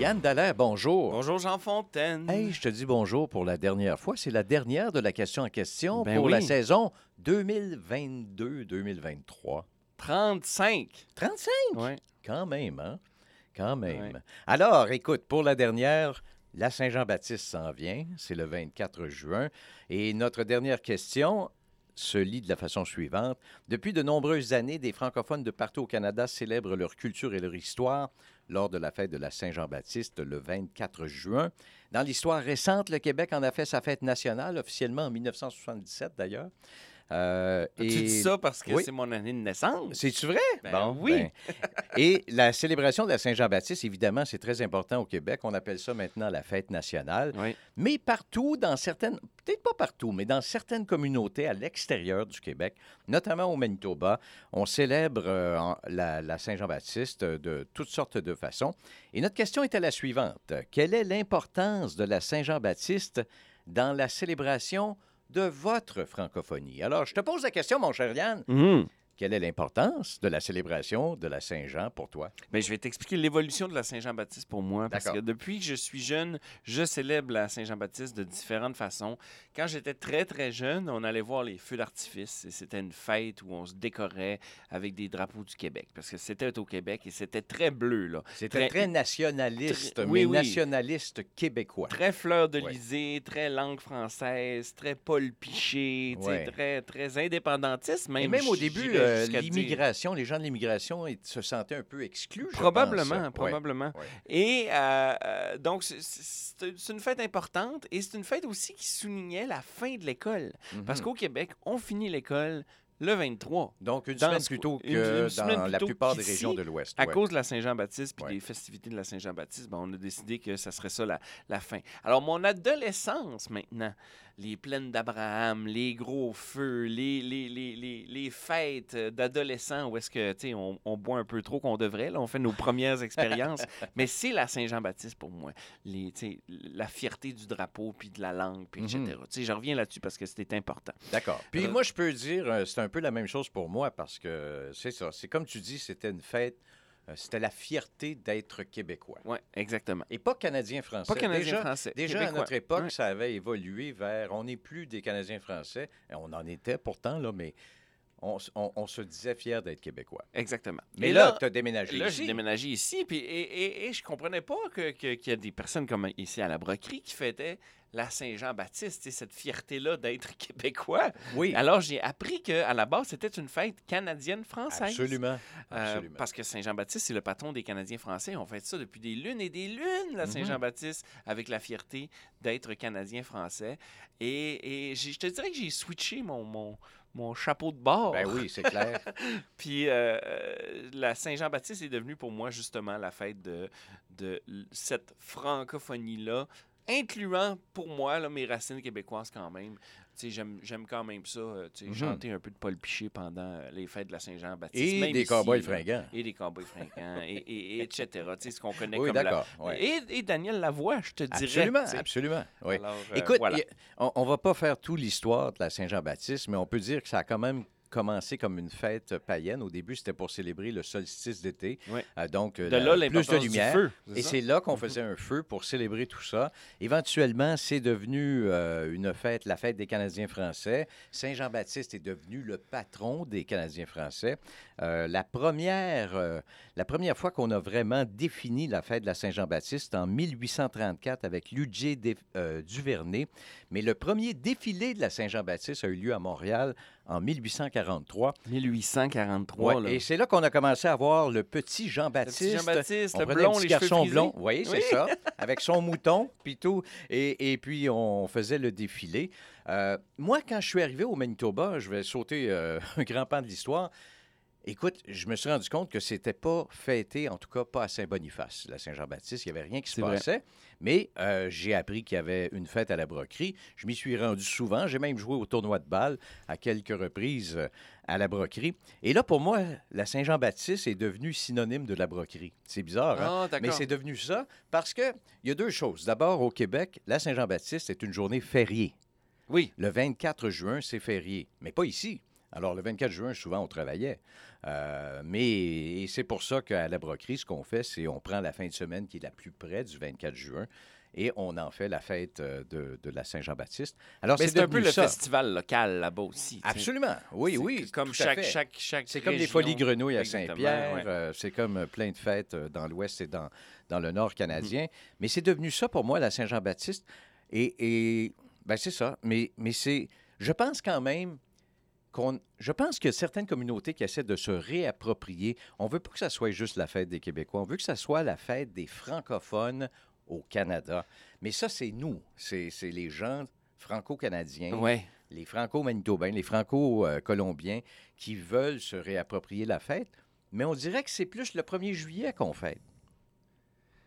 Yann Dallaire, bonjour. Bonjour Jean Fontaine. Hey, je te dis bonjour pour la dernière fois. C'est la dernière de la question en question Ben pour oui. la saison 2022-2023. 35. 35? Ouais. Quand même, hein? Quand même. Alors, écoute, pour la dernière, la Saint-Jean-Baptiste s'en vient. C'est le 24 juin. Et notre dernière question se lit de la façon suivante. Depuis de nombreuses années, des francophones de partout au Canada célèbrent leur culture et leur histoire lors de la fête de la Saint-Jean-Baptiste le 24 juin. Dans l'histoire récente, le Québec en a fait sa fête nationale, officiellement en 1977 d'ailleurs. Euh, Tu dis ça parce que Oui. c'est mon année de naissance? C'est-tu vrai? Ben oui. ben. Et la célébration de la Saint-Jean-Baptiste, évidemment, c'est très important au Québec. On appelle ça maintenant la fête nationale. Oui. Mais partout, dans certaines, peut-être pas partout, mais dans certaines communautés à l'extérieur du Québec, notamment au Manitoba, on célèbre euh, en- la, la Saint-Jean-Baptiste de toutes sortes de façons. Et notre question était la suivante. Quelle est l'importance de la Saint-Jean-Baptiste dans la célébration de votre francophonie? Alors, je te pose la question, mon cher Yann. Mhm. Quelle est l'importance de la célébration de la Saint-Jean pour toi? Ben, je vais t'expliquer l'évolution de la Saint-Jean-Baptiste pour moi. Parce que depuis que je suis jeune, je célèbre la Saint-Jean-Baptiste de différentes façons. Quand j'étais très, très jeune, on allait voir les feux d'artifice. Et c'était une fête où on se décorait avec des drapeaux du Québec. Parce que c'était au Québec et c'était très bleu. C'était Très- très, nationaliste, très- mais oui, nationaliste québécois. Très fleur de Ouais. lysée, très langue française, très Paul Piché, Ouais. très, très indépendantiste. Même, Et même au début, euh, l'immigration, les gens de l'immigration se sentaient un peu exclus. je Probablement, pense. Probablement. ouais. Et euh, euh, donc, c'est- une fête importante et c'est une fête aussi qui soulignait la fin de l'école. Parce Mhm. qu'au Québec, on finit l'école le 23. Donc, une semaine plus tôt que une- une dans la plupart des régions de l'Ouest. À ouais. cause de la Saint-Jean-Baptiste puis Ouais. des festivités de la Saint-Jean-Baptiste, ben, on a décidé que ça serait ça la, la fin. Alors, mon adolescence maintenant, les plaines d'Abraham, les gros feux, les, les, les, les, les fêtes d'adolescents où est-ce que, tu sais, on, on boit un peu trop qu'on devrait, là, on fait nos premières expériences, mais c'est la Saint-Jean-Baptiste pour moi. Les, la fierté du drapeau, puis de la langue, puis etc. Mhm. Tu sais, je reviens là-dessus parce que c'était important. D'accord. Puis Euh, moi, je peux dire, euh, c'est un peu la même chose pour moi parce que c'est ça. C'est comme tu dis, c'était une fête. euh, C'était la fierté d'être québécois. Oui, exactement. Et pas canadien-français. Pas canadien Déjà, français. Déjà, à notre époque, Ouais. ça avait évolué vers. On n'est plus des Canadiens français. Et on en était pourtant, là, mais on, s- on- on se disait fier d'être Québécois. Exactement. Mais Et là, tu as déménagé Là, ici. j'ai déménagé ici, puis, et, et, et je comprenais pas que- que- qu'il y a des personnes comme ici à la Broquerie qui fêtaient la Saint-Jean-Baptiste, cette fierté-là d'être québécois. Oui, Alors, j'ai appris qu'à la base, c'était une fête canadienne-française. absolument. Euh, absolument. parce que Saint-Jean-Baptiste, c'est le patron des Canadiens français. On fait ça depuis des lunes et des lunes, la Mhm. Saint-Jean-Baptiste, avec la fierté d'être Canadien français. Et, et j'ai- je te dirais que j'ai switché mon, mon, mon chapeau de bord. Ben oui, c'est clair. Puis euh, la Saint-Jean-Baptiste est devenue pour moi justement la fête de, de cette francophonie-là, incluant pour moi là, mes racines québécoises quand même. J'aime quand même ça, sais, Mhm. chanter un peu de Paul Piché pendant euh, les fêtes de la Saint-Jean-Baptiste. Et des cowboys fringants. Et des cowboys fringants, et, et- et etc. Ce qu'on connaît Oui, comme la... ouais. Et, et Daniel Lavoie, je te dirais. Absolument, absolument. Oui. Alors, euh, Écoute, voilà. on, on va pas faire toute l'histoire de la Saint-Jean-Baptiste, mais on peut dire que ça a quand même commencé comme une fête païenne. Au début, c'était pour célébrer le solstice d'été. Euh, donc, euh, de la- là plus de lumière. feu. Et c'est là qu'on faisait un feu pour célébrer tout ça. Éventuellement, c'est devenu euh, une fête, la fête des Canadiens français. Saint-Jean-Baptiste est devenu le patron des Canadiens français. Euh, la, première, euh, la première fois qu'on a vraiment défini la fête de la Saint-Jean-Baptiste en 1834 avec Ludger euh, Duvernay. Mais le premier défilé de la Saint-Jean-Baptiste a eu lieu à Montréal en 1843. 1843. Ouais, là. et c'est là qu'on a commencé à voir le petit Le petit Jean-Baptiste. Jean-Baptiste, le blond, les garçon blond, oui, c'est Oui. ça, avec son mouton, puis tout, et, et puis on faisait le défilé. Euh, moi, quand je suis arrivé au Manitoba, je vais sauter euh, un grand pan de l'histoire, Écoute, je me suis rendu compte que c'était pas fêté, en tout cas pas à Saint-Boniface, la Saint-Jean-Baptiste. Il n'y avait rien qui se vrai. passait. Mais euh, j'ai appris qu'il y avait une fête à la broquerie. Je m'y suis rendu souvent. J'ai même joué au tournoi de balle à quelques reprises euh, à la broquerie. Et là, pour moi, la Saint-Jean-Baptiste est devenue synonyme de la broquerie. C'est bizarre, hein? Ah. Mais c'est devenu ça parce qu'il y a deux choses. D'abord, au Québec, la Saint-Jean-Baptiste est une journée fériée. Oui. Le 24 juin, c'est férié, mais pas ici. Alors, le 24 juin, souvent, on travaillait. Euh, mais c'est pour ça qu'à la broquerie, ce qu'on fait, c'est on prend la fin de semaine qui est la plus près du 24 juin et on en fait la fête euh, de, de la Saint-Jean-Baptiste. Alors, c'est un peu devenu le ça. festival local là-bas aussi. Absolument. Oui, oui. Comme chaque, chaque, chaque C'est comme les. Folies Grenouilles à Saint-Pierre. ouais. euh, c'est comme plein de fêtes dans l'Ouest et dans, dans le Nord canadien. Mm-hmm. Mais c'est devenu ça pour moi, la Saint-Jean-Baptiste. Et, et ben, c'est ça. Mais, mais c'est. Je pense quand même. Je pense qu'il y a certaines communautés qui essaient de se réapproprier. On veut pas que ça soit juste la fête des Québécois. On veut que ça soit la fête des francophones au Canada. Mais ça, c'est nous. C'est c'est les gens franco-canadiens Ouais. les franco-manitobains, les franco-colombiens qui veulent se réapproprier la fête, mais on dirait que c'est plus le 1er juillet qu'on fête.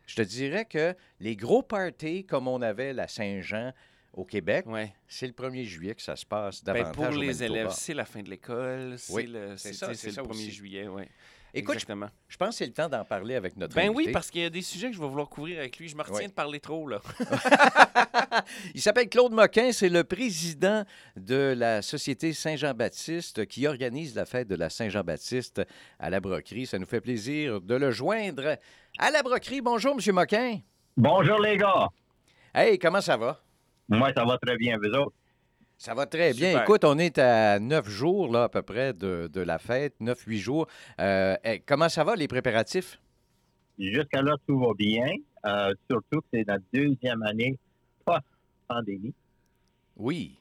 Je te dirais que les gros parties, comme on avait la Saint-Jean au Québec, Ouais. c'est le 1er juillet que ça se passe Ben, davantage pour au les élèves, c'est la fin de l'école. C'est Oui, le, c'est ça, le ça 1er aussi. juillet. Ouais. Écoute, je, Exactement. je pense que c'est le temps d'en parler avec notre Ben oui, parce qu'il y a des sujets que je vais vouloir couvrir avec lui. Je me retiens Ouais. de parler trop, là. Il s'appelle Claude Moquin, c'est le président de la Société Saint-Jean-Baptiste qui organise la fête de la Saint-Jean-Baptiste à la Broquerie. Ça nous fait plaisir de le joindre à la Broquerie. Bonjour, M. Moquin. Bonjour les gars. Hey, comment ça va? Moi, ça va très bien, vous autres? Ça va très bien. Super. Écoute, on est à neuf jours, là, à peu près, de, de la fête, neuf, huit jours. Euh, hey, comment ça va, les préparatifs? Jusqu'à là, tout va bien. Euh, surtout que c'est notre deuxième année post-pandémie. Oui.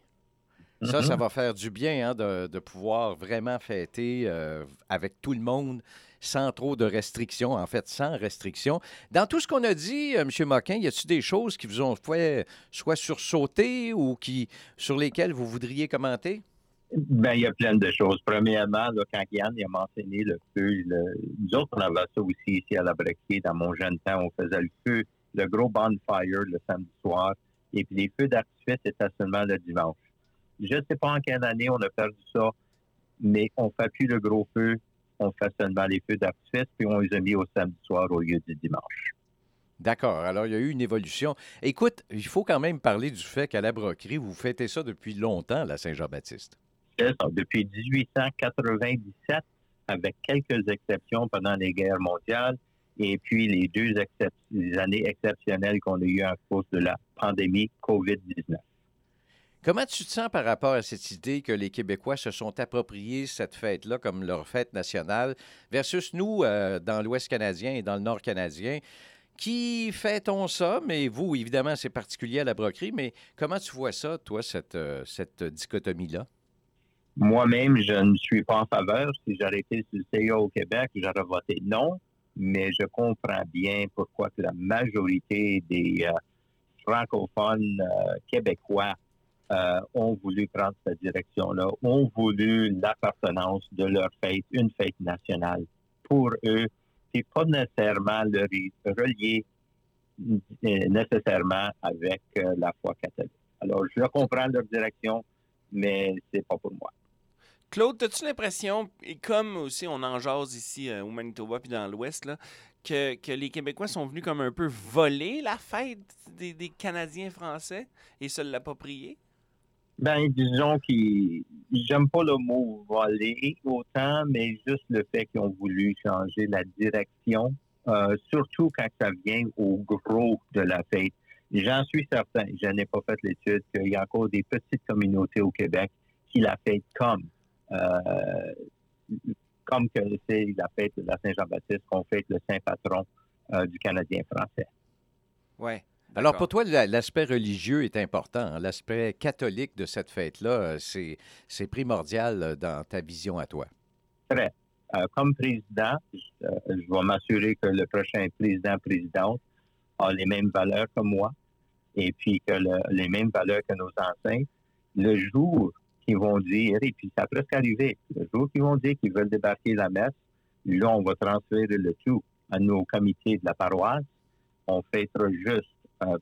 Ça, Mhm. ça va faire du bien hein, de, de pouvoir vraiment fêter euh, avec tout le monde sans trop de restrictions, en fait, sans restrictions. Dans tout ce qu'on a dit, euh, M. Moquin, y a-t-il des choses qui vous ont fait soit sursauter ou qui, sur lesquelles vous voudriez commenter? Ben, il y a plein de choses. Premièrement, quand Yann a mentionné le feu, nous autres, on avait ça aussi ici à la Brequier. Dans mon jeune temps, on faisait le feu, le gros bonfire le samedi soir. Et puis les feux d'artifice, c'était seulement le dimanche. Je ne sais pas en quelle année on a perdu ça, mais on ne fait plus le gros feu. On fait seulement les feux d'artifice, puis on les a mis au samedi soir au lieu du dimanche. D'accord. Alors, il y a eu une évolution. Écoute, il faut quand même parler du fait qu'à la Broquerie, vous fêtez ça depuis longtemps, la Saint-Jean-Baptiste. C'est ça, depuis 1897, avec quelques exceptions pendant les guerres mondiales, et puis les deux excep- les années exceptionnelles qu'on a eues à cause de la pandémie COVID-19. Comment tu te sens par rapport à cette idée que les Québécois se sont appropriés cette fête-là comme leur fête nationale versus nous, euh, dans l'Ouest canadien et dans le Nord canadien, qui fêtons ça, mais vous, évidemment, c'est particulier à la broquerie, mais comment tu vois ça, toi, cette, euh, cette dichotomie-là? Moi-même, je ne suis pas en faveur. Si j'aurais été sur le CIA au Québec, j'aurais voté non, mais je comprends bien pourquoi que la majorité des euh, francophones québécois euh, ont voulu prendre cette direction-là, ont voulu l'appartenance de leur fête, une fête nationale. Pour eux, c'est pas nécessairement le relié euh, nécessairement avec euh, la foi catholique. Alors, je comprends leur direction, mais c'est pas pour moi. Claude, as-tu l'impression, et comme aussi on en jase ici au Manitoba puis dans l'Ouest, que, que les Québécois sont venus comme un peu voler la fête des, des Canadiens français et se l'approprier? Ben, disons qu'ils, j'aime pas le mot voler autant, mais juste le fait qu'ils ont voulu changer la direction, euh, surtout quand ça vient au gros de la fête. J'en suis certain, je n'ai pas fait l'étude, qu'il y a encore des petites communautés au Québec qui la fêtent comme, euh, comme que c'est la fête de la Saint-Jean-Baptiste, qu'on fête le saint patron euh, du Canadien français. Oui. Alors, pour toi, la- l'aspect religieux est important. hein? L'aspect catholique de cette fête-là, euh, c'est primordial euh, dans ta vision à toi. Euh, comme président, je, euh, je vais m'assurer que le prochain président-présidente a les mêmes valeurs que moi et puis que le- les mêmes valeurs que nos ancêtres. Le jour qui vont dire, et puis ça a presque arrivé, le jour qu'ils vont dire qu'ils veulent débarquer la messe, là, on va transférer le tout à nos comités de la paroisse. On fêtera juste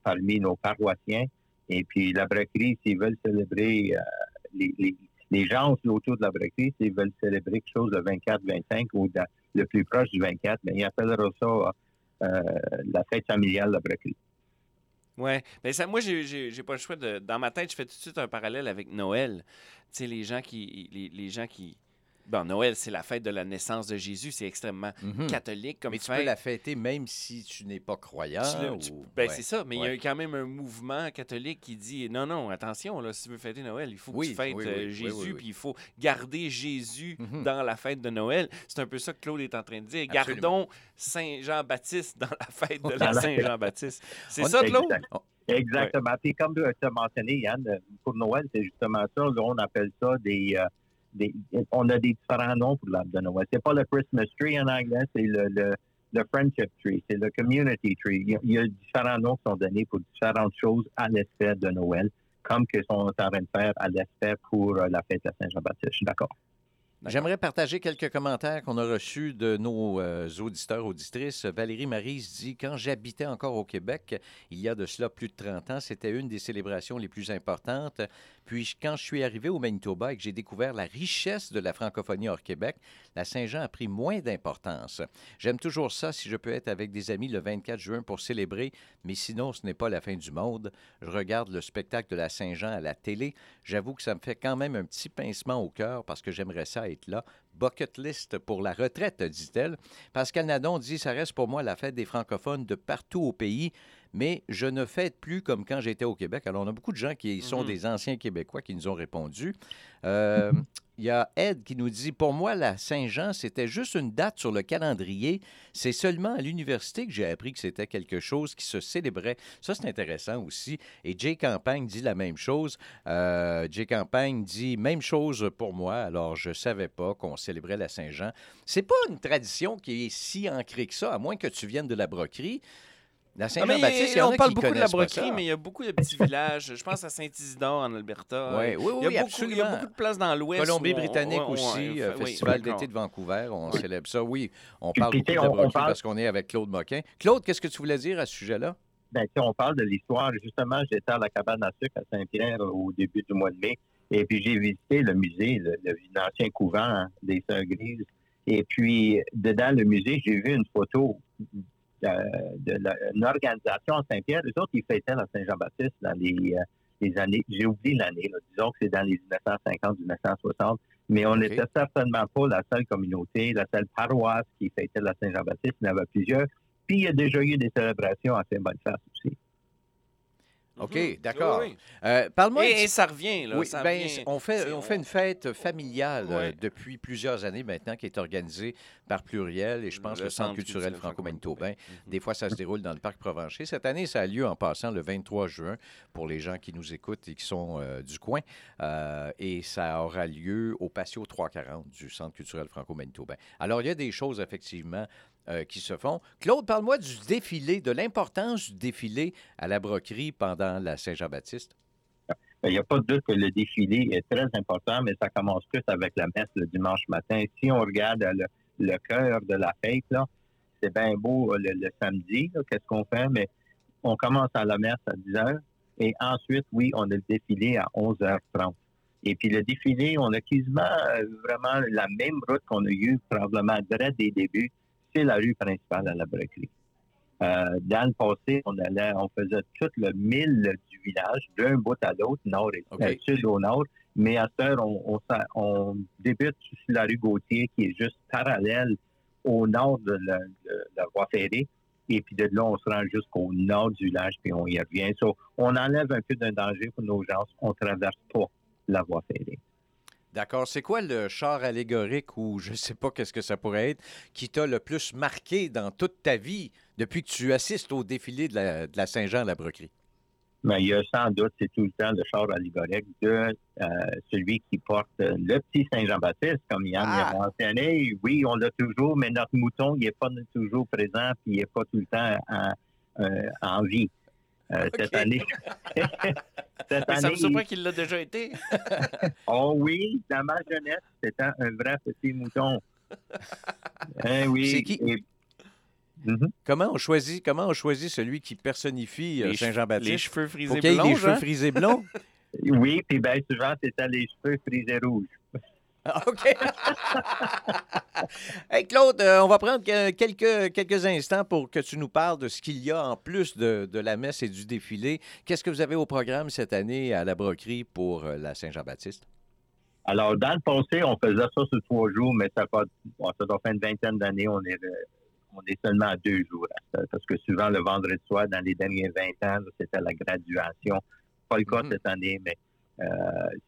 parmi nos paroissiens. Et puis la braquerie, s'ils veulent célébrer, euh, les, gens autour de la braquerie, s'ils veulent célébrer quelque chose le 24-25 ou le plus proche du 24, bien, ils appelleront ça euh, la fête familiale de la braquerie. Oui. Ben ça, moi, j'ai pas le choix de. Dans ma tête, je fais tout de suite un parallèle avec Noël. Tu sais, les gens qui. Les gens qui Bon, Noël, c'est la fête de la naissance de Jésus. C'est extrêmement Mhm. catholique comme Mais tu fête. peux la fêter même si tu n'es pas croyant. Tu- ben, ouais. c'est ça, mais il y a quand même un mouvement catholique qui dit non, non, attention, là, si tu veux fêter Noël, il faut que tu fêtes oui, oui, euh, Jésus, puis il faut garder Jésus Mhm. dans la fête de Noël. C'est un peu ça que Claude est en train de dire. Absolument. Gardons Saint-Jean-Baptiste dans la fête de la Saint-Jean-Baptiste. C'est ça, Claude? Exact. Exactement. Puis comme tu as mentionné, Yann, pour Noël, c'est justement ça. Là, on appelle ça des, euh, On a des différents noms pour l'arbre de Noël. C'est pas le Christmas tree en anglais, c'est le, le, le friendship tree, c'est le community tree. Il y, a, différents noms qui sont donnés pour différentes choses à l'espèce de Noël, comme qu'ils sont en train de faire à l'espèce pour euh, la fête de Saint-Jean-Baptiste. D'accord. J'aimerais partager quelques commentaires qu'on a reçus de nos euh, auditeurs, auditrices. Valérie Marise dit Quand j'habitais encore au Québec, il y a de cela plus de 30 ans, c'était une des célébrations les plus importantes. Puis, quand je suis arrivé au Manitoba et que j'ai découvert la richesse de la francophonie hors Québec, la Saint-Jean a pris moins d'importance. J'aime toujours ça si je peux être avec des amis le 24 juin pour célébrer, mais sinon, ce n'est pas la fin du monde. Je regarde le spectacle de la Saint-Jean à la télé. J'avoue que ça me fait quand même un petit pincement au cœur parce que j'aimerais ça être là. Bucket list pour la retraite, dit-elle. Pascal Nadon dit Ça reste pour moi la fête des francophones de partout au pays, mais je ne fête plus comme quand j'étais au Québec. Alors, on a beaucoup de gens qui sont Mhm. des anciens Québécois qui nous ont répondu. Euh, Il y a Ed qui nous dit Pour moi, la Saint-Jean, c'était juste une date sur le calendrier. C'est seulement à l'université que j'ai appris que c'était quelque chose qui se célébrait. Ça, c'est intéressant aussi. Et Jay Campagne dit la même chose. Euh, Jay Campagne dit Même chose pour moi. Alors, je savais pas qu'on célébrait la Saint-Jean. C'est pas une tradition qui est si ancrée que ça, à moins que tu viennes de la broquerie. La Ah, Saint-Jean-Baptiste, on parle beaucoup de la broquerie, mais il y a beaucoup de petits villages. Je pense à Saint-Isidore en Alberta. Oui, oui, il, y a oui, beaucoup, il y a beaucoup de places dans l'Ouest. Colombie-Britannique aussi, euh, Festival d'été de Vancouver, on célèbre ça. Oui, on parle beaucoup de la broquerie parce qu'on est avec Claude Moquin. Claude, qu'est-ce que tu voulais dire à ce sujet-là? Ben, si on parle de l'histoire, justement, j'étais à la cabane à sucre à Saint-Pierre au début du mois de mai. Et puis, j'ai visité le musée, le, le- l'ancien couvent des Sœurs Grises. Et puis, dedans le musée, j'ai vu une photo de la- une organisation à Saint-Pierre. Les autres, ils fêtaient la Saint-Jean-Baptiste dans les, euh, les années, j'ai oublié l'année, disons que c'est dans les 1950-1960. Mais on n'était certainement pas la seule communauté, la seule paroisse qui fêtait la Saint-Jean-Baptiste. Il y en avait plusieurs. Puis, il y a déjà eu des célébrations à Saint-Boniface aussi. OK, Mhm. d'accord. Oui, oui. Euh, Parle-moi Et, ça revient, là. Oui, ça ben, revient. on, fait, on fait une fête familiale euh, depuis plusieurs années maintenant qui est organisée par Pluriel et je pense le, Centre culturel franco-manitobain. Mhm. Des fois, ça se déroule dans le parc Provencher. Cette année, ça a lieu en passant le 23 juin pour les gens qui nous écoutent et qui sont euh, du coin. Et ça aura lieu au patio 340 du Centre culturel franco-manitobain. Alors, il y a des choses, effectivement, euh, qui se font. Claude, parle-moi du défilé, de l'importance du défilé à la broquerie pendant la Saint-Jean-Baptiste. Ben, Il n'y a pas de doute que le défilé est très important, mais ça commence plus avec la messe le dimanche matin. Si on regarde le, cœur de la fête, là, c'est bien beau euh, le, samedi, qu'est-ce qu'on fait, mais on commence à la messe à 10 heures et ensuite, oui, on a le défilé à 11h30. Et puis le défilé, on a quasiment euh, vraiment la même route qu'on a eue probablement dès des débuts. C'est la rue principale à la broquerie. Euh, dans le passé, on allait, on faisait tout le mille du village, d'un bout à l'autre, nord et euh, sud au nord. Mais à cette heure, on, on, s'a- on débute sur la rue Gauthier, qui est juste parallèle au nord de la, de la voie ferrée. Et puis de là, on se rend jusqu'au nord du village, puis on y revient. So, on enlève un peu d'un danger pour nos gens. On traverse pas la voie ferrée. D'accord. C'est quoi le char allégorique ou je ne sais pas qu'est-ce que ça pourrait être qui t'a le plus marqué dans toute ta vie depuis que tu assistes au défilé de la, de la Saint-Jean à la broquerie? Mais il y a sans doute, c'est tout le temps le char allégorique de euh, celui qui porte le petit Saint-Jean-Baptiste, comme Yann Ah! l'a mentionné. Oui, on l'a toujours, mais notre mouton, il n'est pas toujours présent, puis il n'est pas tout le temps en, euh, en vie. Euh, Cette année. cette Mais ça me surprend qu'il l'a déjà été. oh oui, dans ma jeunesse, c'était un vrai petit mouton. Hein, oui. C'est qui? et- Mhm. Comment on choisit, comment on choisit celui qui personnifie euh, Les che- Les Saint-Jean-Baptiste? cheveux frisés blonds, cheveux hein? frisés blonds? Oui, puis bien souvent, c'était les cheveux frisés rouges. Ah, OK. hey, Claude, euh, on va prendre que- quelques, quelques instants pour que tu nous parles de ce qu'il y a en plus de, de la messe et du défilé. Qu'est-ce que vous avez au programme cette année à la broquerie pour euh, la Saint-Jean-Baptiste? Alors, dans le passé, on faisait ça sur trois jours, mais ça, fait, ça doit faire une vingtaine d'années, on est, euh, on est seulement à deux jours. Parce que souvent, le vendredi soir, dans les derniers 20 ans, c'était la graduation. Pas le cas Mhm. cette année, mais euh,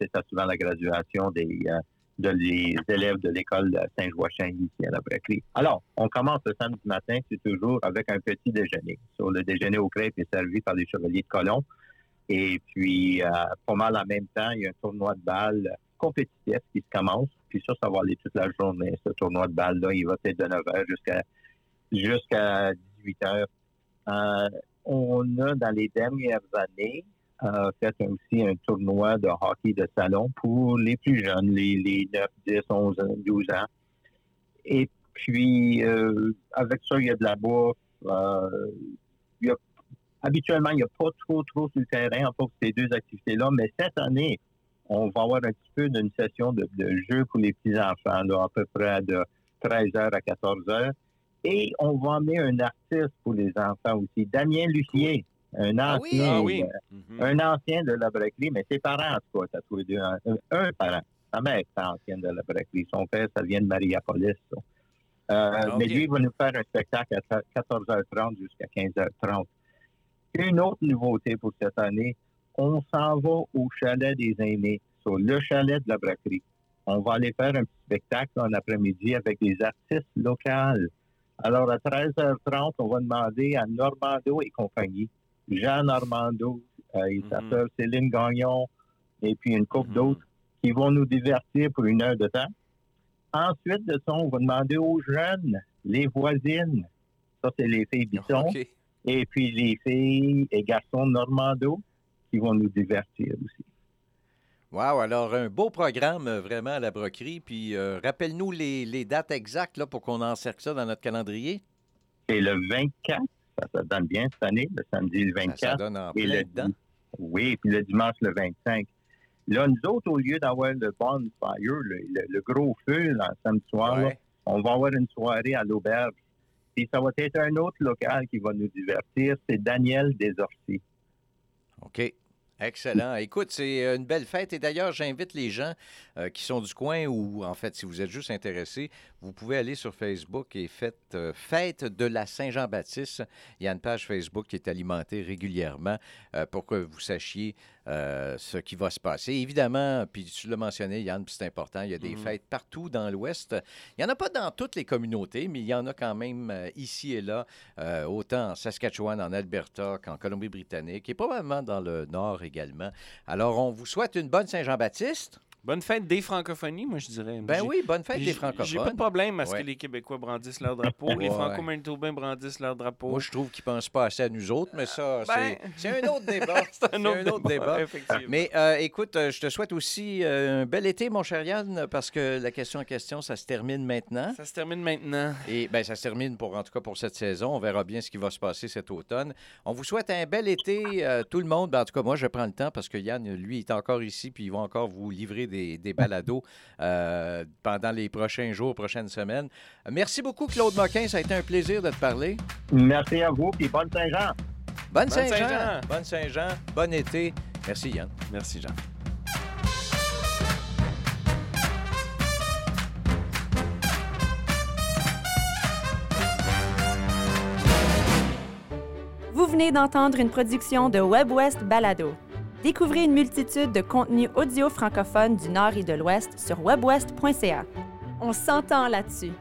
c'était souvent la graduation des, euh, de les élèves de l'école Saint-Joachim ici à la Bracquerie. Alors, on commence le samedi matin, c'est toujours avec un petit déjeuner. Le déjeuner aux crêpes est servi par les chevaliers de Colomb. Et puis, euh, pas mal en même temps, il y a un tournoi de balles compétitif qui se commence. Puis ça, ça va aller toute la journée. Ce tournoi de balles-là, il va être de 9h jusqu'à jusqu'à 18h. Euh, on a, dans les dernières années, fait aussi un tournoi de hockey de salon pour les plus jeunes, les, les 9, 10, 11, 12 ans. Et puis, euh, avec ça, il y a de la bouffe. euh, il y a- habituellement, il n'y a pas trop, trop sur le terrain fait ces deux activités-là, mais cette année, on va avoir un petit peu d'une session de, de jeu pour les petits-enfants, à peu près de 13h à 14h. Et on va emmener un artiste pour les enfants aussi, Damien Lucier, un Ah oui? ancien, Ah oui. euh, Mhm. un ancien de la Bracquerie, mais ses parents, en tout cas, t'as tous les deux, un, un parent. Sa mère est ancienne de la Bracquerie. Son père, ça vient de Mariapolis. ça. Euh, Ok. Mais lui, il va nous faire un spectacle à 14h30 jusqu'à 15h30. Une autre nouveauté pour cette année, on s'en va au chalet des aînés, sur le chalet de la Bracquerie. On va aller faire un petit spectacle en après-midi avec des artistes locaux. Alors, à 13h30, on va demander à Normando et compagnie, Jean Normando euh, et sa Mhm. sœur Céline Gagnon, et puis une couple Mhm. d'autres, qui vont nous divertir pour une heure de temps. Ensuite de ça, on va demander aux jeunes, les voisines, ça c'est les filles Bisson, et puis les filles et garçons Normando, qui vont nous divertir aussi. Wow, alors un beau programme euh, vraiment à la broquerie. Puis euh, rappelle-nous les, les dates exactes là, pour qu'on encercle ça dans notre calendrier. C'est le 24, ça, ça donne bien cette année, le samedi le Ça, 24. ça donne en Et plein le, dedans. oui, puis le dimanche le 25. Là, nous autres, au lieu d'avoir le bonfire, le, le- le gros feu là, samedi soir, là, on va avoir une soirée à l'auberge. Puis ça va être un autre local qui va nous divertir, c'est Daniel Desorcy. OK. Excellent. Écoute, c'est euh, une belle fête. Et d'ailleurs, j'invite les gens euh, qui sont du coin ou, en fait, si vous êtes juste intéressés, vous pouvez aller sur Facebook et faites euh, Fête de la Saint-Jean-Baptiste. Il y a une page Facebook qui est alimentée régulièrement pour que vous sachiez euh, ce qui va se passer. Évidemment, puis tu l'as mentionné, Yann, puis c'est important, il y a des Mhm. fêtes partout dans l'Ouest. Il n'y en a pas dans toutes les communautés, mais il y en a quand même euh, ici et là, euh, autant en Saskatchewan, en Alberta qu'en Colombie-Britannique et probablement dans le Nord également. Alors, on vous souhaite une bonne Saint-Jean-Baptiste. Bonne fête des francophonies, moi, je dirais. Ben J'ai- oui, bonne fête des j'ai- J'ai pas de francophones. problème à ce Ouais. que les Québécois brandissent leur drapeau. Les Ouais. Franco-Manitobains brandissent leur drapeau. Moi, je trouve qu'ils pensent pas assez à nous autres, mais ça, Ben- c'est- c'est un autre débat. C'est un autre, débat, effectivement. Mais euh, écoute, euh, je te souhaite aussi euh, un bel été, mon cher Yann, parce que la question en question, ça se termine maintenant. Ça se termine maintenant. Et ben, ça se termine pour, en tout cas pour cette saison. On verra bien ce qui va se passer cet automne. On vous souhaite un bel été, euh, tout le monde. Ben, en tout cas, moi, je prends le temps parce que Yann, lui, est encore ici, puis il va encore vous livrer des, des balados euh, pendant les prochains jours, prochaines semaines. Merci beaucoup, Claude Moquin. Ça a été un plaisir de te parler. Merci à vous, puis bonne Saint-Jean! Bonne Bonne Saint-Jean. Saint-Jean. Bonne Saint-Jean. Bon été. Merci, Yann. Merci, Jean. Vous venez d'entendre une production de WebWest Balado. Découvrez une multitude de contenus audio francophones du Nord et de l'Ouest sur webwest.ca. On s'entend là-dessus.